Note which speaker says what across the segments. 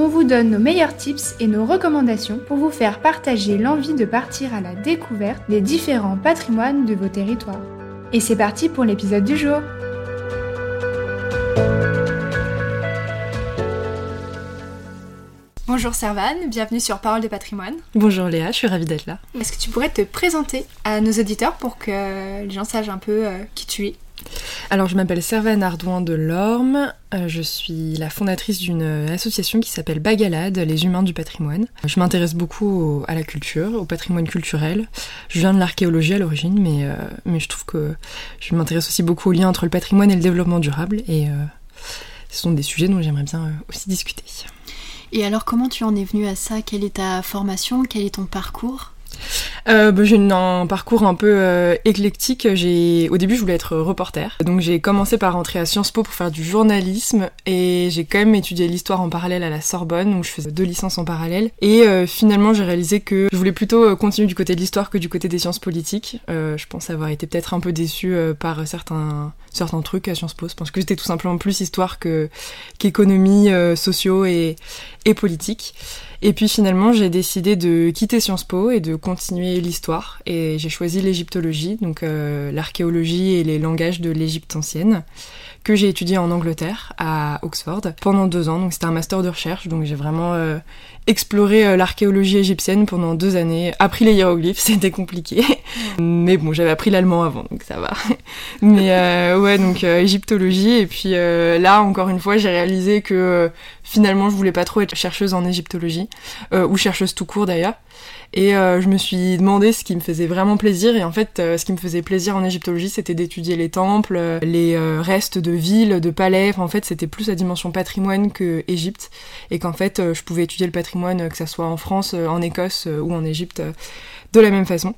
Speaker 1: on vous donne nos meilleurs tips et nos recommandations pour vous faire partager l'envie de partir à la découverte des différents patrimoines de vos territoires. Et c'est parti pour l'épisode du jour Bonjour Servane, bienvenue sur Parole de patrimoine.
Speaker 2: Bonjour Léa, je suis ravie d'être là.
Speaker 1: Est-ce que tu pourrais te présenter à nos auditeurs pour que les gens sachent un peu euh, qui tu es?
Speaker 2: Alors, je m'appelle Servane Ardouin de Lorme. Euh, je suis la fondatrice d'une association qui s'appelle Bagalade, les humains du patrimoine. Je m'intéresse beaucoup à la culture, au patrimoine culturel. Je viens de l'archéologie à l'origine, mais, euh, mais je trouve que je m'intéresse aussi beaucoup au lien entre le patrimoine et le développement durable. Et euh, ce sont des sujets dont j'aimerais bien aussi discuter.
Speaker 3: Et alors, comment tu en es venue à ça? Quelle est ta formation? Quel est ton parcours?
Speaker 2: Euh, bah, J'ai un parcours un peu euh, éclectique. J'ai, au début, je voulais être reporter. Donc j'ai commencé par rentrer à Sciences Po pour faire du journalisme et j'ai quand même étudié l'histoire en parallèle à la Sorbonne où je faisais deux licences en parallèle. Et euh, finalement, j'ai réalisé que je voulais plutôt euh, continuer du côté de l'histoire que du côté des sciences politiques. je pense avoir été peut-être un peu déçue par certains certains trucs à Sciences Po. Je pense que j'étais tout simplement plus histoire que qu'économie, sociaux et, et politique. Et puis finalement, j'ai décidé de quitter Sciences Po et de continuer l'histoire. Et j'ai choisi l'égyptologie, donc euh, l'archéologie et les langages de l'Égypte ancienne, que j'ai étudié en Angleterre, à Oxford, pendant deux ans. Donc c'était un master de recherche, donc j'ai vraiment euh, exploré euh, l'archéologie égyptienne pendant deux années, appris les hiéroglyphes, c'était compliqué. Mais bon, j'avais appris l'allemand avant, donc ça va. Mais euh, ouais, donc euh, égyptologie. Et puis là, encore une fois, j'ai réalisé que finalement, je voulais pas trop être chercheuse en égyptologie, ou chercheuse tout court d'ailleurs. Et euh, je me suis demandé ce qui me faisait vraiment plaisir. Et en fait, euh, ce qui me faisait plaisir en égyptologie, c'était d'étudier les temples, euh, les restes de villes, de palais. en fait, c'était plus la dimension patrimoine que Égypte. Et qu'en fait, je pouvais étudier le patrimoine, que ça soit en France, en Écosse ou en Égypte, de la même façon.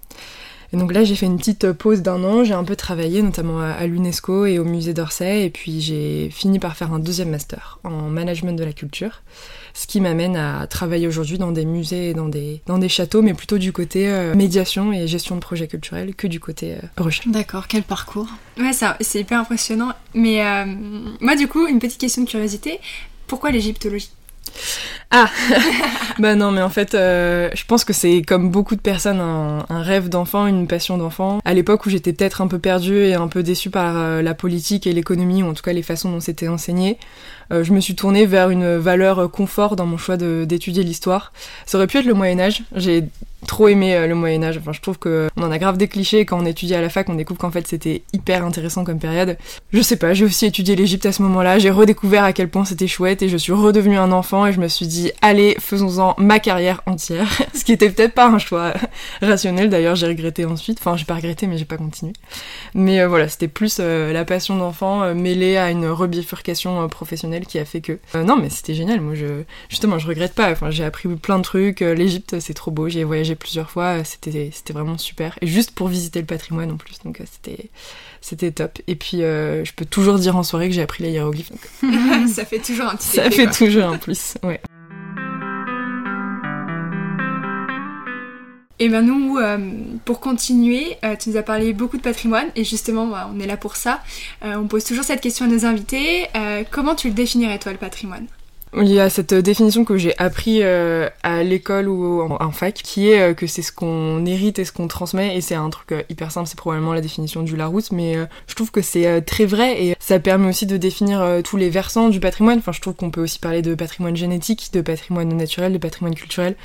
Speaker 2: Et donc là, j'ai fait une petite pause d'un an, j'ai un peu travaillé, notamment à, l'UNESCO et au musée d'Orsay, et puis j'ai fini par faire un deuxième master en management de la culture, ce qui m'amène à travailler aujourd'hui dans des musées et dans des, dans des châteaux, mais plutôt du côté euh, médiation et gestion de projets culturels que du côté euh, recherche.
Speaker 3: D'accord, quel parcours?
Speaker 1: Ouais, c'est hyper impressionnant. Mais euh, moi, du coup, une petite question de curiosité, pourquoi l'égyptologie?
Speaker 2: Ah Bah non, mais en fait, euh, je pense que c'est comme beaucoup de personnes un, rêve d'enfant, une passion d'enfant. À l'époque où j'étais peut-être un peu perdue et un peu déçue par euh, la politique et l'économie, ou en tout cas les façons dont c'était enseigné, je me suis tournée vers une valeur confort dans mon choix d'étudier l'histoire. Ça aurait pu être le Moyen Âge. J'ai trop aimé euh, le Moyen Âge. Enfin, je trouve que on en a grave des clichés quand on étudie à la fac, on découvre qu'en fait c'était hyper intéressant comme période. Je sais pas, j'ai aussi étudié l'Égypte à ce moment-là, j'ai redécouvert à quel point c'était chouette et je suis redevenue un enfant et je me suis dit allez, faisons-en ma carrière entière. ce qui était peut-être pas un choix rationnel d'ailleurs, j'ai regretté ensuite. Enfin, j'ai pas regretté mais j'ai pas continué. Mais euh, voilà, c'était plus euh, la passion d'enfant mêlée à une rebifurcation professionnelle qui a fait que non, mais c'était génial. Moi je justement, je regrette pas. Enfin, j'ai appris plein de trucs, l'Égypte c'est trop beau, j'ai voyagé plusieurs fois, euh, c'était c'était vraiment super. Et juste pour visiter le patrimoine en plus, donc euh, c'était c'était top. Et puis euh, je peux toujours dire en soirée que j'ai appris les hiéroglyphes.
Speaker 1: ça fait toujours un petit.
Speaker 2: Ça fait toujours un plus, ouais.
Speaker 1: Et ben nous, pour continuer, tu nous as parlé beaucoup de patrimoine et justement, bah, on est là pour ça. on pose toujours cette question à nos invités. comment tu le définirais toi le patrimoine?
Speaker 2: Il y a cette définition que j'ai appris euh, à l'école ou en, fac, qui est euh, que c'est ce qu'on hérite et ce qu'on transmet, et c'est un truc euh, hyper simple, c'est probablement la définition du Larousse, mais je trouve que c'est très vrai, et ça permet aussi de définir tous les versants du patrimoine. Enfin, je trouve qu'on peut aussi parler de patrimoine génétique, de patrimoine naturel, de patrimoine culturel,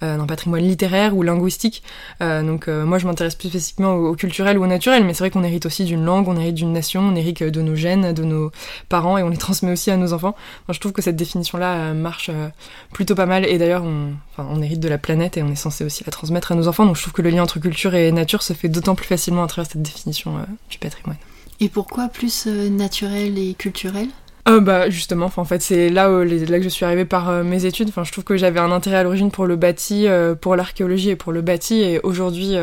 Speaker 2: d'un patrimoine littéraire ou linguistique. donc moi, je m'intéresse plus spécifiquement au, culturel ou au naturel, mais c'est vrai qu'on hérite aussi d'une langue, on hérite d'une nation, on hérite de nos gènes, de nos parents, et on les transmet aussi à nos enfants. Je trouve que cette définition là euh, marche euh, plutôt pas mal. Et d'ailleurs, on, on hérite de la planète et on est censé aussi la transmettre à nos enfants. Donc je trouve que le lien entre culture et nature se fait d'autant plus facilement à travers cette définition euh, du patrimoine.
Speaker 3: Et pourquoi plus naturel et culturel?
Speaker 2: Euh, bah justement, en fait c'est là, où, là que je suis arrivée par euh, mes études. Enfin, je trouve que j'avais un intérêt à l'origine pour le bâti, euh, pour l'archéologie et pour le bâti, et aujourd'hui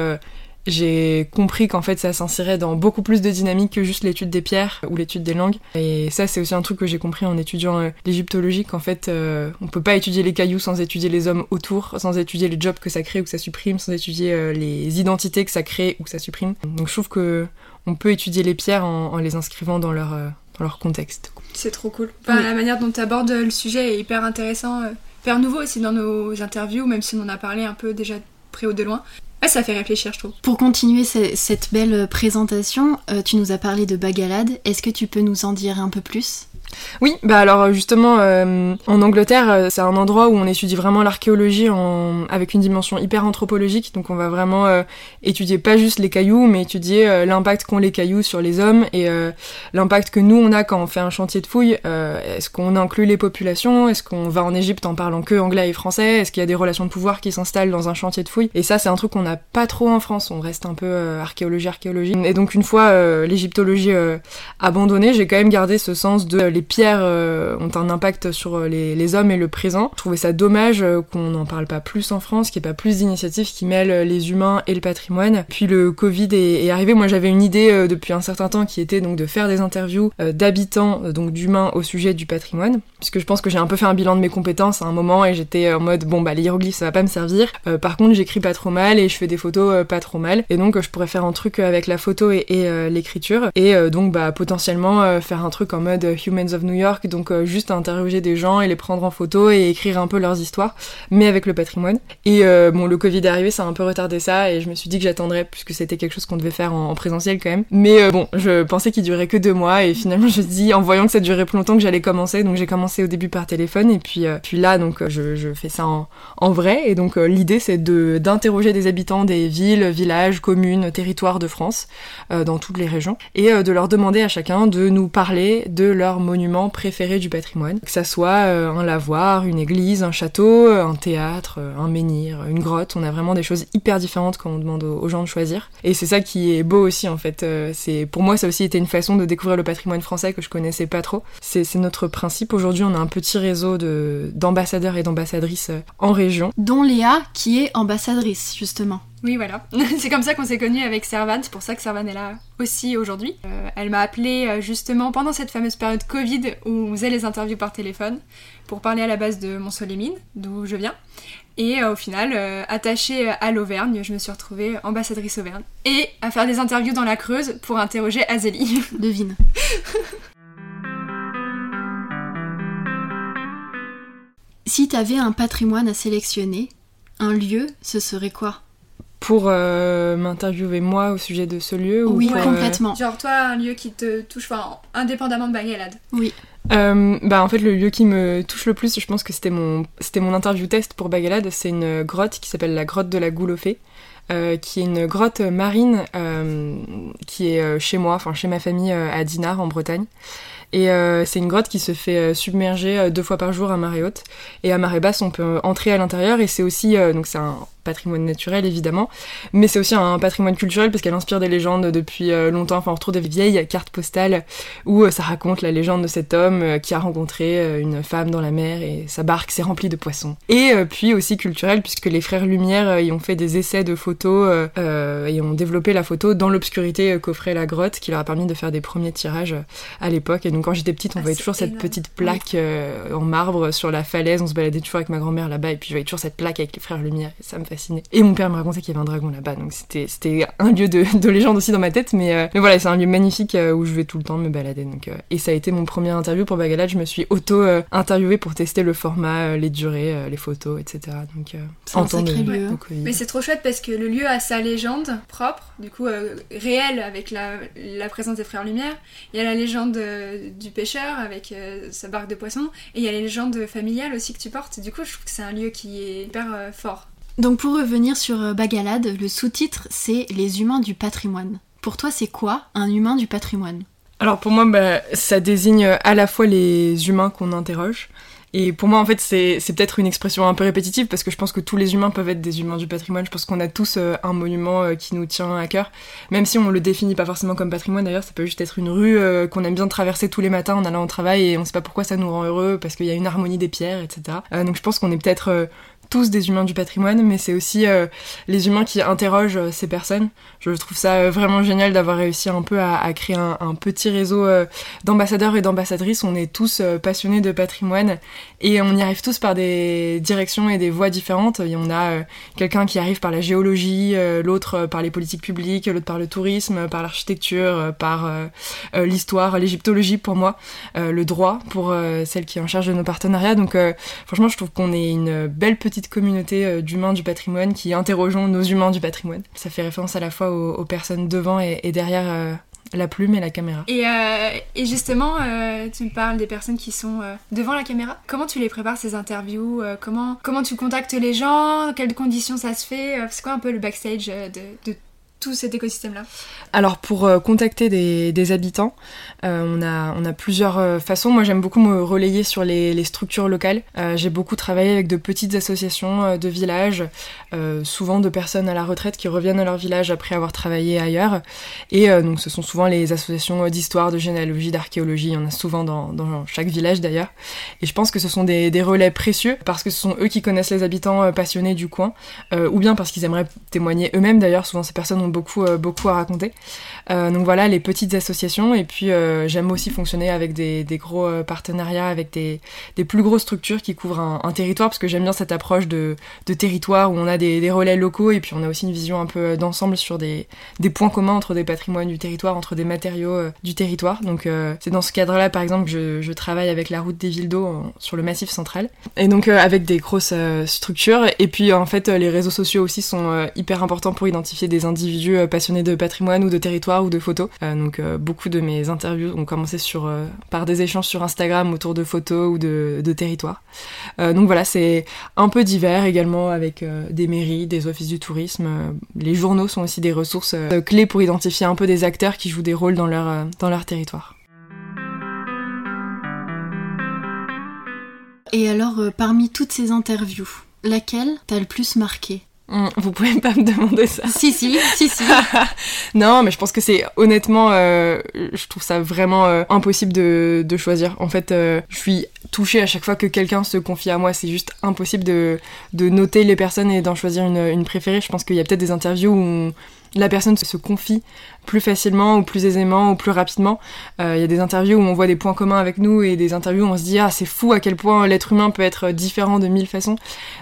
Speaker 2: j'ai compris qu'en fait ça s'insérait dans beaucoup plus de dynamique que juste l'étude des pierres ou l'étude des langues. Et ça c'est aussi un truc que j'ai compris en étudiant l'égyptologie, qu'en fait on peut pas étudier les cailloux sans étudier les hommes autour, sans étudier les jobs que ça crée ou que ça supprime, sans étudier les identités que ça crée ou que ça supprime. Donc je trouve que on peut étudier les pierres en, les inscrivant dans leur, euh, dans leur contexte.
Speaker 1: C'est trop cool. La manière dont tu abordes le sujet est hyper intéressant, euh, hyper nouveau aussi dans nos interviews, même si on en a parlé un peu déjà près ou de loin. Ça fait réfléchir, je trouve.
Speaker 3: Pour continuer cette belle présentation, euh, tu nous as parlé de Bagalade. Est-ce que tu peux nous en dire un peu plus?
Speaker 2: Oui, bah alors justement, euh, en Angleterre, euh, c'est un endroit où on étudie vraiment l'archéologie avec une dimension hyper anthropologique. Donc on va vraiment euh, étudier pas juste les cailloux, mais étudier l'impact qu'ont les cailloux sur les hommes et l'impact que nous on a quand on fait un chantier de fouilles. Est-ce qu'on inclut les populations? Est-ce qu'on va en Égypte en parlant que anglais et français? Est-ce qu'il y a des relations de pouvoir qui s'installent dans un chantier de fouilles? Et ça, c'est un truc qu'on n'a pas trop en France. On reste un peu archéologie, archéologie. Et donc une fois l'égyptologie abandonnée, j'ai quand même gardé ce sens de pierres euh, ont un impact sur euh, les, hommes et le présent. Je trouvais ça dommage euh, qu'on n'en parle pas plus en France, qu'il n'y ait pas plus d'initiatives qui mêlent les humains et le patrimoine. Puis le Covid est, arrivé. Moi, j'avais une idée depuis un certain temps qui était donc de faire des interviews d'habitants, donc d'humains au sujet du patrimoine, puisque je pense que j'ai un peu fait un bilan de mes compétences à un moment et j'étais en mode bon bah les ça va pas me servir. par contre, j'écris pas trop mal et je fais des photos pas trop mal. Et donc je pourrais faire un truc avec la photo et, l'écriture et donc bah potentiellement faire un truc en mode Humans of New York, donc euh, juste interroger des gens et les prendre en photo et écrire un peu leurs histoires, mais avec le patrimoine. Et euh, bon, le Covid est arrivé, ça a un peu retardé ça, et je me suis dit que j'attendrais, puisque c'était quelque chose qu'on devait faire en, présentiel quand même. Mais euh, bon, je pensais qu'il durait que deux mois, et finalement je me dit, en voyant que ça durait plus longtemps, que j'allais commencer, donc j'ai commencé au début par téléphone, et puis, puis là, donc je, fais ça en, vrai, et donc l'idée c'est d'interroger des habitants des villes, villages, communes, territoires de France, dans toutes les régions, et de leur demander à chacun de nous parler de leurs monuments préféré du patrimoine. Que ça soit euh, un lavoir, une église, un château, euh, un théâtre, euh, un menhir, une grotte. On a vraiment des choses hyper différentes quand on demande aux gens de choisir. Et c'est ça qui est beau aussi en fait. C'est pour moi ça aussi été une façon de découvrir le patrimoine français que je connaissais pas trop. C'est notre principe. Aujourd'hui on a un petit réseau de d'ambassadeurs et d'ambassadrices en région.
Speaker 3: Dont Léa qui est ambassadrice justement.
Speaker 1: Oui, voilà. c'est comme ça qu'on s'est connus avec Servan. C'est pour ça que Servan est là aussi aujourd'hui. Euh, elle m'a appelé euh, justement pendant cette fameuse période Covid où on faisait les interviews par téléphone pour parler à la base de Mont-Solémine, d'où je viens. Et euh, au final, attachée à l'Auvergne, je me suis retrouvée ambassadrice Auvergne. Et à faire des interviews dans la Creuse pour interroger Azélie.
Speaker 3: Devine. si t'avais un patrimoine à sélectionner, un lieu, ce serait quoi?
Speaker 2: Pour euh, m'interviewer moi au sujet de ce lieu
Speaker 3: Oui,
Speaker 2: ou
Speaker 3: euh, complètement.
Speaker 1: Genre toi, un lieu qui te touche, enfin, indépendamment de Bagalade.
Speaker 3: Oui.
Speaker 2: Euh, bah en fait le lieu qui me touche le plus, je pense que c'était mon c'était mon interview test pour Bagalade, c'est une grotte qui s'appelle la grotte de la Goulofée. qui est une grotte marine qui est chez moi, enfin chez ma famille à Dinard en Bretagne. Et c'est une grotte qui se fait submerger deux fois par jour à marée haute. Et à marée basse, on peut entrer à l'intérieur. Et c'est aussi, donc c'est un patrimoine naturel évidemment, mais c'est aussi un patrimoine culturel parce qu'elle inspire des légendes depuis euh, longtemps. Enfin, on retrouve des vieilles cartes postales où euh, ça raconte la légende de cet homme euh, qui a rencontré une femme dans la mer et sa barque s'est remplie de poissons. Et puis aussi culturel puisque les frères Lumière y ont fait des essais de photos et ont développé la photo dans l'obscurité qu'offrait la grotte, qui leur a permis de faire des premiers tirages à l'époque. Et donc quand j'étais petite, on ah, voyait toujours cette petite plaque en marbre sur la falaise. On se baladait toujours avec ma grand-mère là-bas et puis je voyais toujours cette plaque avec les frères Lumière. Et ça me et mon père me racontait qu'il y avait un dragon là-bas, donc c'était, c'était un lieu de, de, légende aussi dans ma tête, mais, euh, mais voilà, c'est un lieu magnifique euh, où je vais tout le temps me balader. Donc, euh, et ça a été mon premier interview pour Bagalade, je me suis auto-interviewée pour tester le format, les durées, les photos, etc. Donc,
Speaker 3: c'est un sacré lieu.
Speaker 1: Mais c'est trop chouette parce que le lieu a sa légende propre, du coup réelle avec la, la, présence des frères Lumière. Il y a la légende du pêcheur avec sa barque de poisson, et il y a les légendes familiales aussi que tu portes. Du coup, je trouve que c'est un lieu qui est hyper fort.
Speaker 3: Donc pour revenir sur euh, Bagalade, le sous-titre c'est Les humains du patrimoine. Pour toi c'est quoi un humain du patrimoine?
Speaker 2: Alors pour moi bah, ça désigne à la fois les humains qu'on interroge Et pour moi, en fait, c'est peut-être une expression un peu répétitive parce que je pense que tous les humains peuvent être des humains du patrimoine. Je pense qu'on a tous euh, un monument euh, qui nous tient à cœur, même si on le définit pas forcément comme patrimoine. D'ailleurs, ça peut juste être une rue euh, qu'on aime bien traverser tous les matins en allant au travail et on sait pas pourquoi ça nous rend heureux parce qu'il y a une harmonie des pierres, etc. donc je pense qu'on est peut-être tous des humains du patrimoine, mais c'est aussi euh, les humains qui interrogent euh, ces personnes. Je trouve ça euh, vraiment génial d'avoir réussi un peu à, créer un, petit réseau d'ambassadeurs et d'ambassadrices. On est tous passionnés de patrimoine et on y arrive tous par des directions et des voies différentes. Et on a quelqu'un qui arrive par la géologie, l'autre par les politiques publiques, l'autre par le tourisme, par l'architecture, par l'histoire, l'égyptologie pour moi, le droit pour celle qui est en charge de nos partenariats. Donc franchement, je trouve qu'on est une belle petite communauté euh, d'humains du patrimoine qui interrogeons nos humains du patrimoine. Ça fait référence à la fois aux, personnes devant et, derrière euh, la plume et la caméra.
Speaker 1: Et, euh, justement, tu me parles des personnes qui sont devant la caméra. Comment tu les prépares ces interviews comment, tu contactes les gens? Quelles conditions ça se fait? C'est quoi un peu le backstage de, de cet écosystème-là
Speaker 2: Alors pour euh, contacter des, habitants, euh, on, a, on a plusieurs euh, façons. Moi j'aime beaucoup me relayer sur les, structures locales. J'ai beaucoup travaillé avec de petites associations de villages, souvent de personnes à la retraite qui reviennent à leur village après avoir travaillé ailleurs. Et donc ce sont souvent les associations d'histoire, de généalogie, d'archéologie. Il y en a souvent dans, dans chaque village d'ailleurs. Et je pense que ce sont des, des, relais précieux parce que ce sont eux qui connaissent les habitants passionnés du coin, ou bien parce qu'ils aimeraient témoigner eux-mêmes d'ailleurs. Souvent ces personnes ont beaucoup, euh, beaucoup à raconter. Euh, donc voilà, les petites associations. Et puis euh, j'aime aussi fonctionner avec des, gros partenariats, avec des, plus grosses structures qui couvrent un, territoire, parce que j'aime bien cette approche de, territoire où on a des, relais locaux et puis on a aussi une vision un peu d'ensemble sur des, points communs entre des patrimoines du territoire, entre des matériaux du territoire. Donc c'est dans ce cadre-là, par exemple, que je, travaille avec la route des villes d'eau sur le massif central. Et donc avec des grosses structures. Et puis en fait, les réseaux sociaux aussi sont hyper importants pour identifier des individus euh, passionné de patrimoine ou de territoire ou de photos. Euh, donc euh, beaucoup de mes interviews ont commencé sur, par des échanges sur Instagram autour de photos ou de, territoires. donc voilà, c'est un peu divers également avec des mairies, des offices du tourisme. les journaux sont aussi des ressources clés pour identifier un peu des acteurs qui jouent des rôles dans leur, dans leur territoire.
Speaker 3: Et alors, parmi toutes ces interviews, laquelle t'a le plus marqué?
Speaker 2: Vous pouvez pas me demander ça.
Speaker 3: Si, si, si, si.
Speaker 2: non, mais je pense que c'est honnêtement, euh, je trouve ça vraiment euh, impossible de, de, choisir. En fait, euh, je suis touchée à chaque fois que quelqu'un se confie à moi. C'est juste impossible de, de noter les personnes et d'en choisir une, une préférée. Je pense qu'il y a peut-être des interviews où la personne se confie plus facilement ou plus aisément ou plus rapidement. Euh, il y a des interviews où on voit des points communs avec nous et des interviews où on se dit ah c'est fou à quel point l'être humain peut être différent de mille façons.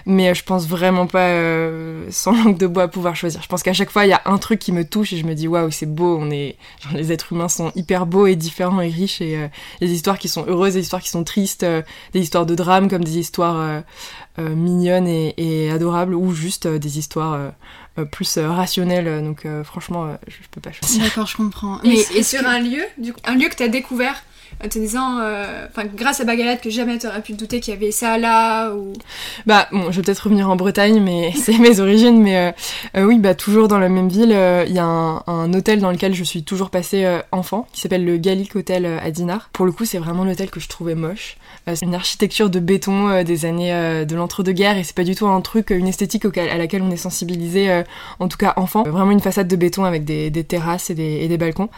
Speaker 2: Mais euh, je pense vraiment pas euh, sans langue de bois pouvoir choisir. Je pense qu'à chaque fois il y a un truc qui me touche et je me dis waouh c'est beau. On est genre, les êtres humains sont hyper beaux et différents et riches et des histoires qui sont heureuses, des histoires qui sont tristes, des histoires de drame comme des histoires mignonnes et, et, adorables ou juste des histoires euh, plus euh, rationnel. Donc euh, franchement, je, peux pas choisir.
Speaker 3: D'accord, je comprends.
Speaker 1: Mais et, sur un lieu, du un lieu que tu as découvert? En te disant, enfin, grâce à Bagalade, que jamais tu aurais pu te douter qu'il y avait ça là ou...
Speaker 2: Bah, bon, je vais peut-être revenir en Bretagne, mais c'est mes origines, mais oui, bah, toujours dans la même ville, il y a un, hôtel dans lequel je suis toujours passée enfant, qui s'appelle le Gallic Hotel à Dinard. Pour le coup, c'est vraiment l'hôtel que je trouvais moche. c'est une architecture de béton des années de l'entre-deux-guerres, et c'est pas du tout un truc, une esthétique à laquelle on est sensibilisé en tout cas enfant. Vraiment une façade de béton avec des, terrasses et des, balcons.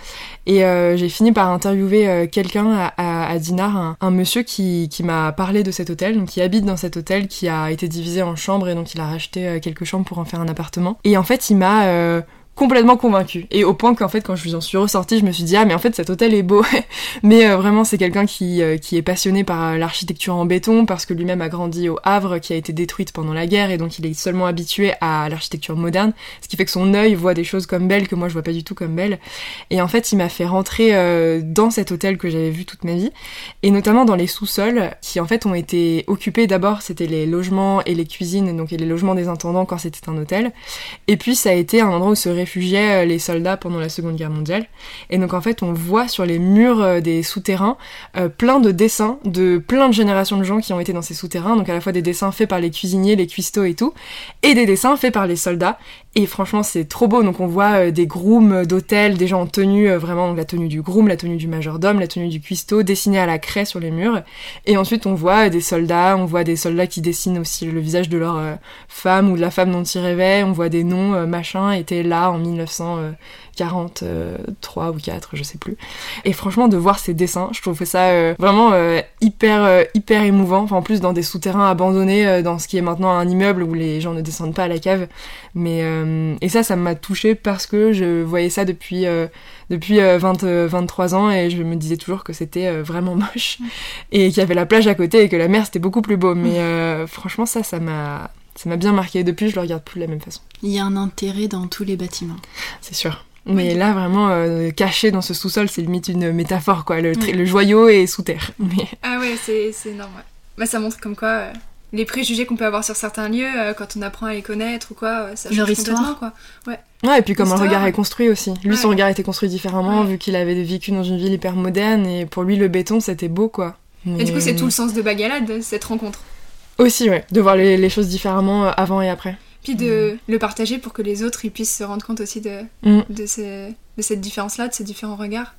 Speaker 2: Et euh, j'ai fini par interviewer euh, à, Dinard, un, monsieur qui, m'a parlé de cet hôtel, donc qui habite dans cet hôtel qui a été divisé en chambres et donc il a racheté euh, quelques chambres pour en faire un appartement. Et en fait, il m'a complètement convaincue. Et au point qu'en fait, quand je en suis ressortie, je me suis dit, ah, mais en fait, cet hôtel est beau. mais euh, vraiment, c'est quelqu'un qui, euh, qui est passionné par euh, l'architecture en béton, parce que lui-même a grandi au Havre, qui a été détruite pendant la guerre, et donc il est seulement habitué à l'architecture moderne, ce qui fait que son œil voit des choses comme belles que moi je vois pas du tout comme belles. Et en fait, il m'a fait rentrer dans cet hôtel que j'avais vu toute ma vie, et notamment dans les sous-sols, qui en fait ont été occupés d'abord, c'était les logements et les cuisines, donc et les logements des intendants quand c'était un hôtel. Et puis ça a été un endroit où se réfugiaient les soldats pendant la Seconde Guerre mondiale. Et donc en fait, on voit sur les murs des souterrains plein de dessins de plein de générations de gens qui ont été dans ces souterrains. Donc à la fois des dessins faits par les cuisiniers, les cuistots et tout, et des dessins faits par les soldats. Et franchement, c'est trop beau. Donc on voit des grooms d'hôtels, des gens en tenue, vraiment la tenue du groom, la tenue du majordome, la tenue du cuistot, dessinée à la craie sur les murs. Et ensuite, on voit des soldats, on voit des soldats qui dessinent aussi le visage de leur euh, femme ou de la femme dont ils rêvaient. On voit des noms, euh, machin, étaient là en 1943 ou 4, je sais plus. Et franchement, de voir ces dessins, je trouve ça euh, vraiment hyper, hyper émouvant. Enfin, en plus, dans des souterrains abandonnés, dans ce qui est maintenant un immeuble où les gens ne descendent pas à la cave. Mais, et ça, ça m'a touchée parce que je voyais ça depuis depuis 20, euh, 23 euh, ans et je me disais toujours que c'était euh, vraiment moche et qu'il y avait la plage à côté et que la mer c'était beaucoup plus beau. Mais franchement, ça, ça m'a ça m'a bien marqué. Depuis, je le regarde plus de la même façon.
Speaker 3: Il y a un intérêt dans tous les bâtiments.
Speaker 2: C'est sûr. Mais là, vraiment, caché dans ce sous-sol, c'est limite une métaphore, quoi. Le, le joyau est sous terre. Mais...
Speaker 1: Ah ouais, c'est énorme. Bah, ça montre comme quoi les préjugés qu'on peut avoir sur certains lieux euh, quand on apprend à les connaître ou quoi, ça change Leur histoire. quoi.
Speaker 2: Ouais. ouais, et puis comment le regard est construit aussi. Lui, son regard était construit différemment vu qu'il avait vécu dans une ville hyper moderne et pour lui, le béton, c'était beau quoi.
Speaker 1: Et du coup, c'est tout le sens de Bagalade, cette rencontre.
Speaker 2: Aussi, ouais, de voir les, choses différemment euh, avant et après.
Speaker 1: Puis de le partager pour que les autres ils puissent se rendre compte aussi de, mm. de, de cette différence-là, de ces différents regards.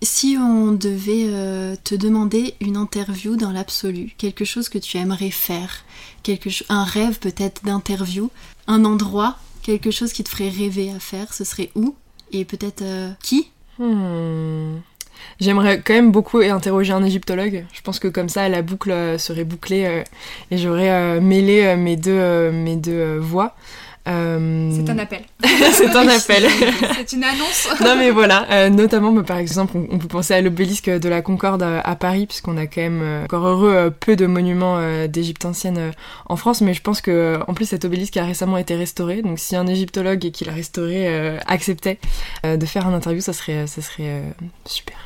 Speaker 3: Si on devait euh, te demander une interview dans l'absolu, quelque chose que tu aimerais faire, quelque un rêve peut-être d'interview, un endroit, quelque chose qui te ferait rêver à faire, ce serait où Et peut-être euh, qui?
Speaker 2: Hmm. J'aimerais quand même beaucoup interroger un égyptologue. Je pense que comme ça, la boucle euh, serait bouclée et j'aurais mêlé mes deux, mes deux voix.
Speaker 1: Euh, c'est un appel.
Speaker 2: c'est un appel.
Speaker 1: c'est une annonce.
Speaker 2: non mais voilà, euh, notamment bah, par exemple, on, peut penser à l'obélisque de la Concorde à, Paris, puisqu'on a quand même, euh, encore heureux, peu de monuments d'Égypte ancienne en France, mais je pense que en plus cet obélisque a récemment été restauré, donc si un égyptologue qui l'a restauré acceptait de faire un interview, ça serait, ça serait super.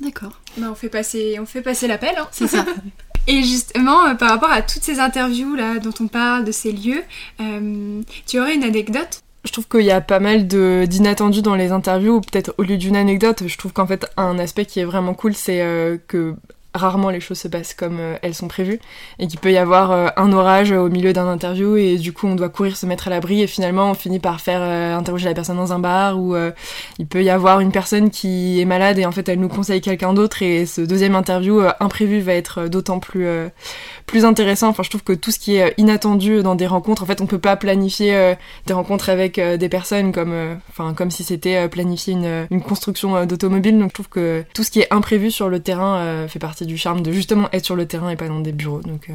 Speaker 3: D'accord.
Speaker 1: Bah, on fait passer, on fait passer l'appel. Hein.
Speaker 3: C'est ça.
Speaker 1: Et justement, euh, par rapport à toutes ces interviews là dont on parle, de ces lieux, euh, tu aurais une anecdote?
Speaker 2: Je trouve qu'il y a pas mal d'inattendus dans les interviews, ou peut-être au lieu d'une anecdote, je trouve qu'en fait un aspect qui est vraiment cool, c'est euh, que rarement les choses se passent comme euh, elles sont prévues et qu'il peut y avoir euh, un orage au milieu d'un interview et du coup on doit courir se mettre à l'abri et finalement on finit par faire euh, interroger la personne dans un bar ou il peut y avoir une personne qui est malade et en fait elle nous conseille quelqu'un d'autre et ce deuxième interview imprévu va être d'autant plus plus intéressant. Enfin je trouve que tout ce qui est inattendu dans des rencontres en fait on peut pas planifier des rencontres avec des personnes comme enfin comme si c'était planifier une, une construction d'automobile. Donc je trouve que tout ce qui est imprévu sur le terrain fait partie du charme de justement être sur le terrain et pas dans des bureaux. Donc euh,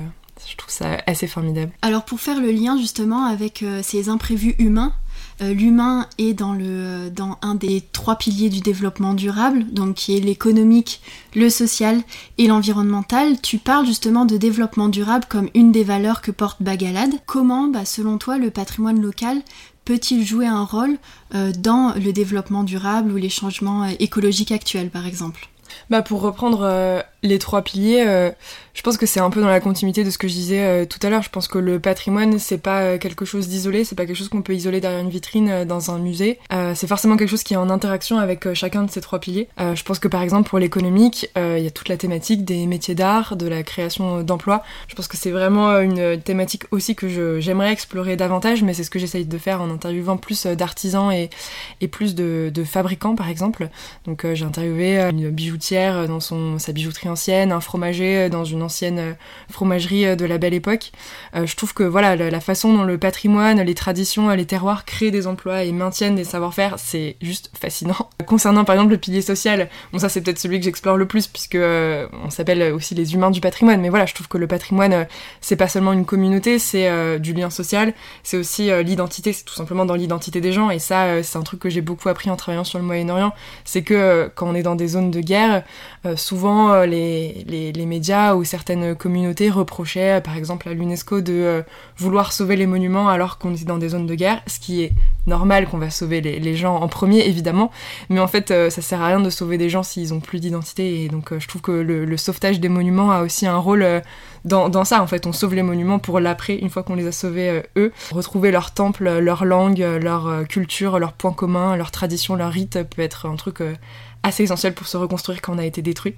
Speaker 2: je trouve ça assez formidable.
Speaker 3: Alors pour faire le lien justement avec euh, ces imprévus humains, euh, l'humain est dans, le, dans un des trois piliers du développement durable, donc qui est l'économique, le social et l'environnemental. Tu parles justement de développement durable comme une des valeurs que porte Bagalade. Comment, bah, selon toi, le patrimoine local peut-il jouer un rôle dans le développement durable ou les changements écologiques actuels, par exemple?
Speaker 2: Bah pour reprendre les trois piliers, euh, je pense que c'est un peu dans la continuité de ce que je disais euh, tout à l'heure. Je pense que le patrimoine, c'est pas euh, quelque chose d'isolé, c'est pas quelque chose qu'on peut isoler derrière une vitrine dans un musée. c'est forcément quelque chose qui est en interaction avec chacun de ces trois piliers. je pense que par exemple pour l'économique, il y a toute la thématique des métiers d'art, de la création d'emplois. Je pense que c'est vraiment une thématique aussi que j'aimerais explorer davantage, mais c'est ce que j'essaye de faire en interviewant plus d'artisans et, et plus de, de, fabricants par exemple. Donc j'ai interviewé une bijoutière dans son, sa bijouterie ancienne, un fromager euh, dans une ancienne euh, fromagerie euh, de la belle époque. je trouve que voilà, la, façon dont le patrimoine, les traditions, les terroirs créent des emplois et maintiennent des savoir-faire, c'est juste fascinant. Concernant par exemple le pilier social, bon ça c'est peut-être celui que j'explore le plus puisque on s'appelle aussi les humains du patrimoine, mais voilà, je trouve que le patrimoine c'est pas seulement une communauté, c'est du lien social, c'est aussi l'identité, c'est tout simplement dans l'identité des gens et ça c'est un truc que j'ai beaucoup appris en travaillant sur le Moyen-Orient, c'est que quand on est dans des zones de guerre, souvent les les, les, médias ou certaines communautés reprochaient par exemple à l'UNESCO de vouloir sauver les monuments alors qu'on était dans des zones de guerre, ce qui est normal qu'on va sauver les, gens en premier évidemment, mais en fait ça sert à rien de sauver des gens s'ils ont plus d'identité. Et donc je trouve que le, sauvetage des monuments a aussi un rôle dans, ça, en fait, on sauve les monuments pour l'après, une fois qu'on les a sauvés euh, eux, retrouver leur temple, leur langue, leur euh, culture, leurs points communs, leurs traditions, leurs rites peut être un truc euh, assez essentiel pour se reconstruire quand on a été détruit.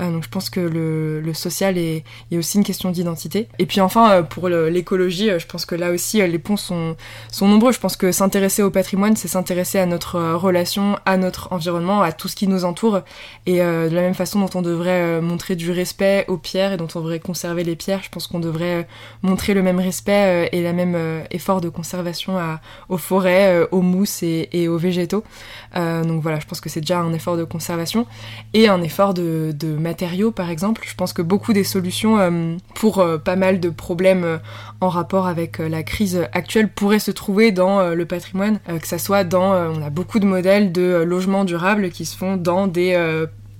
Speaker 2: Euh, donc je pense que le, social est, aussi une question d'identité. Et puis enfin, euh, pour l'écologie, euh, je pense que là aussi, les ponts sont, nombreux. Je pense que s'intéresser au patrimoine, c'est s'intéresser à notre relation, à notre environnement, à tout ce qui nous entoure. Et de la même façon dont on devrait montrer du respect aux pierres et dont on devrait conserver les pierres, je pense qu'on devrait montrer le même respect et le même effort de conservation aux forêts, aux mousses et, et aux végétaux. donc voilà, je pense que c'est déjà un effort de conservation et un effort de, matériaux par exemple. Je pense que beaucoup des solutions euh, pour euh, pas mal de problèmes euh, en rapport avec la crise actuelle pourraient se trouver dans le patrimoine, que ça soit dans, on a beaucoup de modèles de logements durables qui se font dans des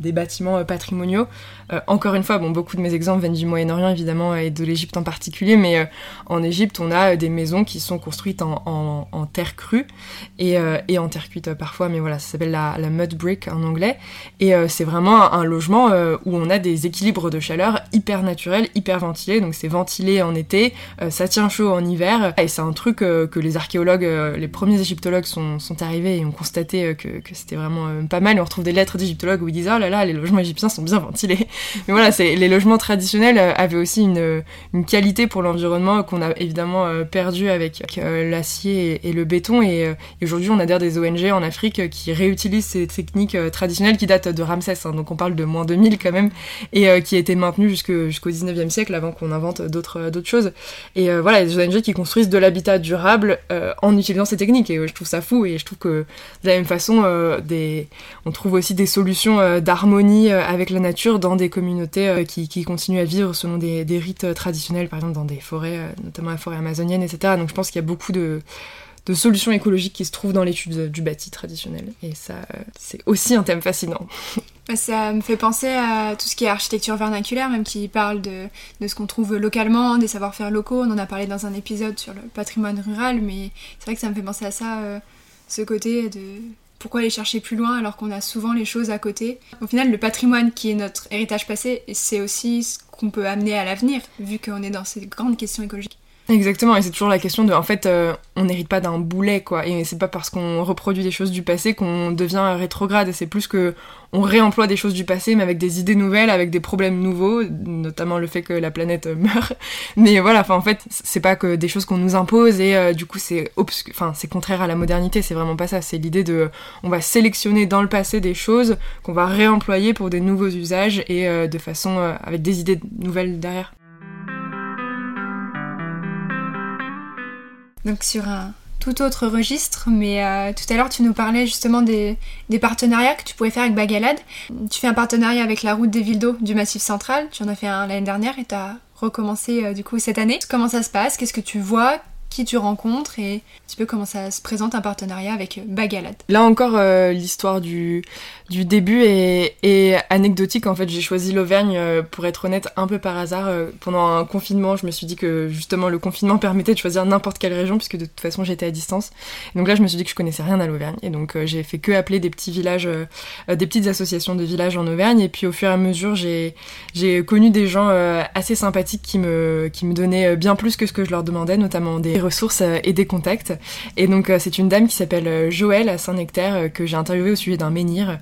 Speaker 2: des bâtiments euh, patrimoniaux. Euh, encore une fois, bon, beaucoup de mes exemples viennent du Moyen-Orient évidemment et de l'Égypte en particulier, mais euh, en Égypte, on a des maisons qui sont construites en, terre crue et, en terre cuite parfois, mais voilà, ça s'appelle la, mud brick en anglais. Et c'est vraiment un, logement où on a des équilibres de chaleur hyper naturels, hyper ventilés, donc c'est ventilé en été, ça tient chaud en hiver, et c'est un truc que les archéologues, les premiers égyptologues sont, arrivés et ont constaté que, que c'était vraiment pas mal. Et on retrouve des lettres d'égyptologues où ils disent oh là les logements égyptiens sont bien ventilés. Mais voilà, c'est les logements traditionnels euh, avaient aussi une, une qualité pour l'environnement qu'on a évidemment euh, perdu avec euh, l'acier et, le béton. Et, aujourd'hui, on adhère des ONG en Afrique qui réutilisent ces techniques traditionnelles qui datent de Ramsès. Hein. donc on parle de moins 2000 quand même, et qui étaient maintenues jusqu'au 19e siècle avant qu'on invente d'autres choses. Et voilà, des ONG qui construisent de l'habitat durable en utilisant ces techniques. Et je trouve ça fou. Et je trouve que de la même façon, on trouve aussi des solutions d'art harmonie euh, avec la nature dans des communautés euh, qui, continuent à vivre selon des, rites euh, traditionnels, par exemple dans des forêts, notamment la forêt amazonienne, etc. Donc je pense qu'il y a beaucoup de, solutions écologiques qui se trouvent dans l'étude du bâti traditionnel. Et ça, c'est aussi un thème fascinant.
Speaker 1: Ça me fait penser à tout ce qui est architecture vernaculaire, même qui parle de, de ce qu'on trouve localement, des savoir-faire locaux. On en a parlé dans un épisode sur le patrimoine rural, mais c'est vrai que ça me fait penser à ça, ce côté de pourquoi aller chercher plus loin alors qu'on a souvent les choses à côté Au final, le patrimoine qui est notre héritage passé, c'est aussi ce qu'on peut amener à l'avenir, vu qu'on est dans ces grandes questions écologiques.
Speaker 2: Exactement, et c'est toujours la question de, en fait, euh, on n'hérite pas d'un boulet, quoi, et c'est pas parce qu'on reproduit des choses du passé qu'on devient rétrograde, c'est plus que on réemploie des choses du passé, mais avec des idées nouvelles, avec des problèmes nouveaux, notamment le fait que la planète meurt. Mais voilà, enfin, en fait, c'est pas que des choses qu'on nous impose, et euh, du coup, c'est enfin, c'est contraire à la modernité, c'est vraiment pas ça, c'est l'idée de, on va sélectionner dans le passé des choses qu'on va réemployer pour des nouveaux usages, et euh, de façon, avec des idées nouvelles derrière.
Speaker 1: Donc sur un tout autre registre, mais euh, tout à l'heure tu nous parlais justement des, partenariats que tu pouvais faire avec Bagalade. Tu fais un partenariat avec la route des villes d'eau du Massif Central, tu en as fait un l'année dernière et tu as recommencé euh, du coup cette année. Comment ça se passe? Qu'est-ce que tu vois? Qui tu rencontres et un petit peu comment ça se présente un partenariat avec Bagalade.
Speaker 2: Là encore, euh, l'histoire du, du début est, anecdotique. En fait, j'ai choisi l'Auvergne, euh, pour être honnête, un peu par hasard. Euh, pendant un confinement, je me suis dit que justement le confinement permettait de choisir n'importe quelle région, puisque de toute façon j'étais à distance. Donc là, je me suis dit que je connaissais rien à l'Auvergne. Et donc j'ai fait que appeler des petits villages, des petites associations de villages en Auvergne. Et puis au fur et à mesure, j'ai connu des gens assez sympathiques qui me, qui me donnaient bien plus que ce que je leur demandais, notamment des ressources euh, et des contacts. Et donc euh, c'est une dame qui s'appelle euh, Joëlle à Saint-Nectaire que j'ai interviewée au sujet d'un menhir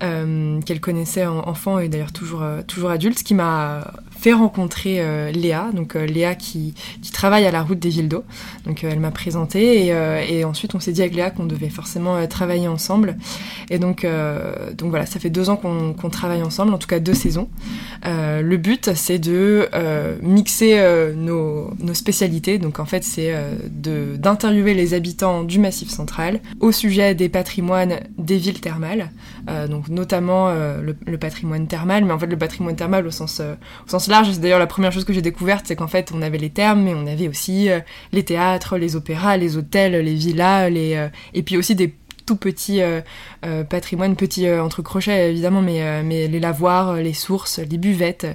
Speaker 2: qu'elle connaissait en enfant et d'ailleurs toujours toujours adulte, qui m'a fait rencontrer Léa, donc Léa qui, travaille à la route des villes d'eau. Donc elle m'a présenté et, et, ensuite on s'est dit avec Léa qu'on devait forcément travailler ensemble. Et donc, donc voilà, ça fait deux ans qu'on travaille ensemble, en tout cas deux saisons. le but c'est de mixer nos, nos, spécialités. Donc en fait c'est d'interviewer les habitants du Massif central au sujet des patrimoines des villes thermales, donc notamment le, le, patrimoine thermal, mais en fait le patrimoine thermal au sens, au sens large. C'est d'ailleurs la première chose que j'ai découverte, c'est qu'en fait, on avait les termes, mais on avait aussi euh, les théâtres, les opéras, les hôtels, les villas, les, euh, et puis aussi des petit patrimoine, petit entre crochets évidemment, mais, les lavoirs, les sources, les buvettes,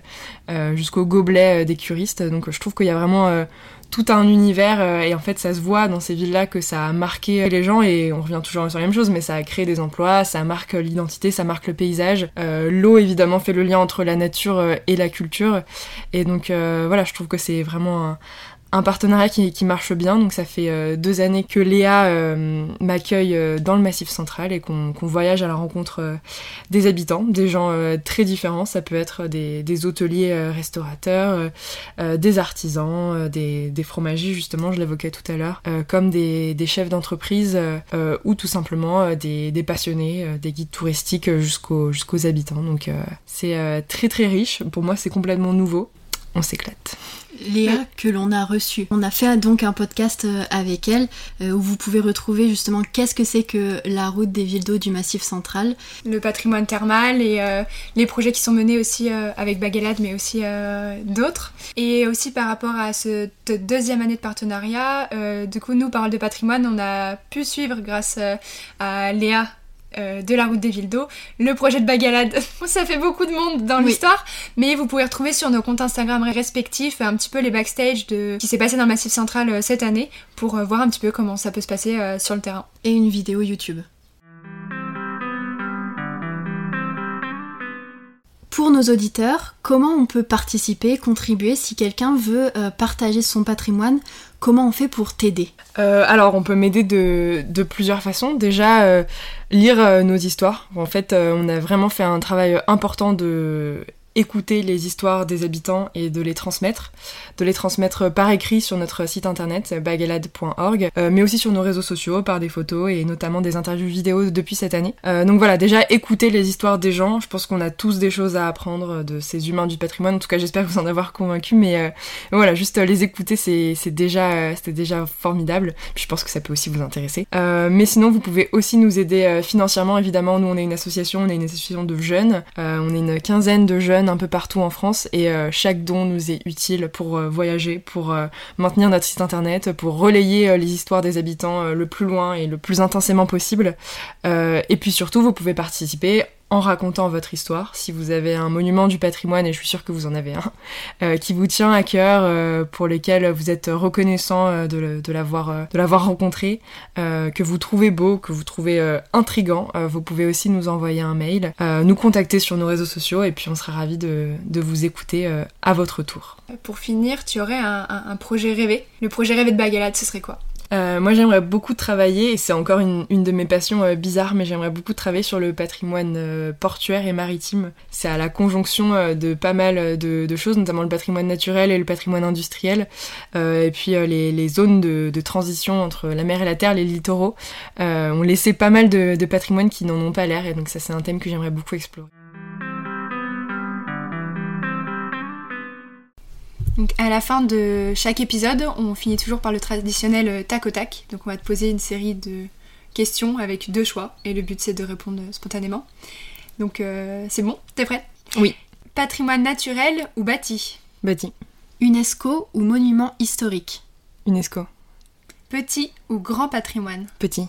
Speaker 2: jusqu'au gobelet des curistes. Donc je trouve qu'il y a vraiment tout un univers euh, et en fait ça se voit dans ces villes-là que ça a marqué les gens et on revient toujours sur la même chose mais ça a créé des emplois, ça marque l'identité, ça marque le paysage. Euh, l'eau évidemment fait le lien entre la nature euh, et la culture et donc voilà je trouve que c'est vraiment un, un partenariat qui, marche bien. Donc ça fait euh, deux années que Léa euh, m'accueille euh, dans le Massif Central et qu'on voyage à la rencontre des habitants, des gens très différents. Ça peut être des, hôteliers restaurateurs, des artisans, des, des, fromagers justement, je l'évoquais tout à l'heure, comme des, chefs d'entreprise ou tout simplement des, passionnés, des guides touristiques jusqu'aux habitants. Donc c'est très très riche. Pour moi c'est complètement nouveau. On s'éclate.
Speaker 3: Léa que l'on a reçue. On a fait donc un podcast euh, avec elle euh, où vous pouvez retrouver justement qu'est-ce que c'est que la route des villes d'eau du Massif central.
Speaker 1: Le patrimoine thermal et euh, les projets qui sont menés aussi avec Baguelade mais aussi d'autres. Et aussi par rapport à cette deuxième année de partenariat, du coup nous, Parole de patrimoine, on a pu suivre grâce à Léa euh, de la route des villes d'eau, le projet de Bagalade. ça fait beaucoup de monde dans l'histoire, mais vous pouvez retrouver sur nos comptes Instagram respectifs un petit peu les backstage de qui s'est passé dans le Massif Central euh, cette année pour euh, voir un petit peu comment ça peut se passer sur le terrain.
Speaker 3: Et une vidéo YouTube. Pour nos auditeurs, comment on peut participer, contribuer si quelqu'un veut partager son patrimoine Comment on fait pour t'aider?
Speaker 2: Euh, Alors, on peut m'aider de, plusieurs façons. Déjà, euh, lire euh, nos histoires. En fait, on a vraiment fait un travail important de écouter les histoires des habitants et de les transmettre, de les transmettre par écrit sur notre site internet bagalade.org, euh, mais aussi sur nos réseaux sociaux par des photos et notamment des interviews vidéo depuis cette année. Euh, donc voilà, déjà écouter les histoires des gens, je pense qu'on a tous des choses à apprendre de ces humains du patrimoine, en tout cas j'espère vous en avoir convaincu, mais euh, voilà, juste les écouter c'est déjà, c'était déjà formidable, Puis je pense que ça peut aussi vous intéresser. mais sinon vous pouvez aussi nous aider financièrement, évidemment, nous on est une association, on est une association de jeunes, on est une quinzaine de jeunes un peu partout en France et euh, chaque don nous est utile pour euh, voyager, pour euh, maintenir notre site internet, pour relayer les histoires des habitants le plus loin et le plus intensément possible. et puis surtout, vous pouvez participer en racontant votre histoire. Si vous avez un monument du patrimoine, et je suis sûre que vous en avez un, euh, qui vous tient à cœur, euh, pour lequel vous êtes reconnaissant euh, de, l'avoir rencontré, que vous trouvez beau, que vous trouvez intrigant, vous pouvez aussi nous envoyer un mail, nous contacter sur nos réseaux sociaux, et puis on sera ravis de, vous écouter à votre tour.
Speaker 1: Pour finir, tu aurais un, un projet rêvé? Le projet rêvé de Bagalade, ce serait quoi?
Speaker 2: Euh, moi, j'aimerais beaucoup travailler, et c'est encore une, de mes passions euh, bizarres, mais j'aimerais beaucoup travailler sur le patrimoine euh, portuaire et maritime. C'est à la conjonction de pas mal de, choses, notamment le patrimoine naturel et le patrimoine industriel, et puis les, zones de, transition entre la mer et la terre, les littoraux. on laissait pas mal de, de patrimoine qui n'en ont pas l'air, et donc ça, c'est un thème que j'aimerais beaucoup explorer.
Speaker 1: Donc à la fin de chaque épisode, on finit toujours par le traditionnel euh, tac au tac. Donc on va te poser une série de questions avec deux choix et le but c'est de répondre spontanément. Donc euh, c'est bon, t'es prête
Speaker 2: Oui.
Speaker 1: Patrimoine naturel ou bâti?
Speaker 2: Bâti.
Speaker 3: UNESCO ou monument historique?
Speaker 2: UNESCO.
Speaker 1: Petit ou grand patrimoine?
Speaker 2: Petit.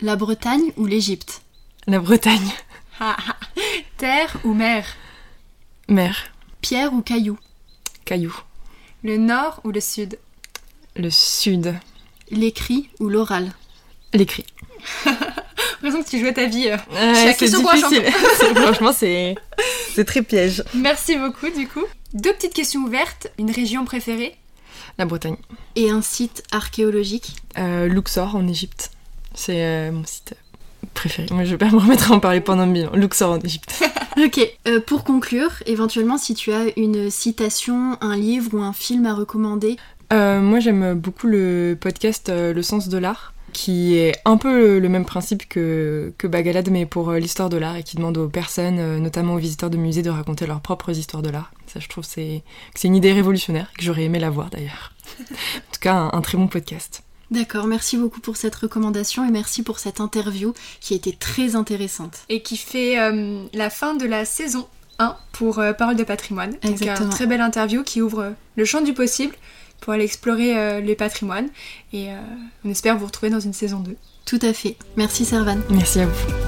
Speaker 3: La Bretagne ou l'Égypte?
Speaker 2: La Bretagne.
Speaker 1: Terre ou mer?
Speaker 2: Mer.
Speaker 3: Pierre ou caillou?
Speaker 2: Caillou.
Speaker 1: Le nord ou le sud?
Speaker 2: Le sud.
Speaker 3: L'écrit ou l'oral?
Speaker 2: L'écrit.
Speaker 1: l'impression que tu jouais ta vie.
Speaker 2: Euh, c'est difficile. Franchement, c'est très piège.
Speaker 1: Merci beaucoup, du coup. Deux petites questions ouvertes. Une région préférée?
Speaker 2: La Bretagne.
Speaker 3: Et un site archéologique?
Speaker 2: Euh, Luxor, en Égypte. C'est euh, mon site préféré. Moi, je vais pas me remettre à en parler pendant mille ans. Luxor en Égypte.
Speaker 3: ok. Euh, pour conclure, éventuellement, si tu as une citation, un livre ou un film à recommander.
Speaker 2: Euh, moi, j'aime beaucoup le podcast euh, Le sens de l'art qui est un peu le même principe que, que Bagalade, mais pour l'histoire de l'art, et qui demande aux personnes, notamment aux visiteurs de musées, de raconter leurs propres histoires de l'art. Ça, je trouve c'est, que c'est une idée révolutionnaire, que j'aurais aimé la voir d'ailleurs. en tout cas, un très bon podcast.
Speaker 3: D'accord, merci beaucoup pour cette recommandation et merci pour cette interview qui a été très intéressante.
Speaker 1: Et qui fait euh, la fin de la saison 1 pour euh, Parole de patrimoine.
Speaker 3: Exactement.
Speaker 1: Donc, une très belle interview qui ouvre le champ du possible, pour aller explorer les patrimoines. Et on espère vous retrouver dans une saison 2.
Speaker 3: Tout à fait. Merci Servan.
Speaker 2: Merci à vous.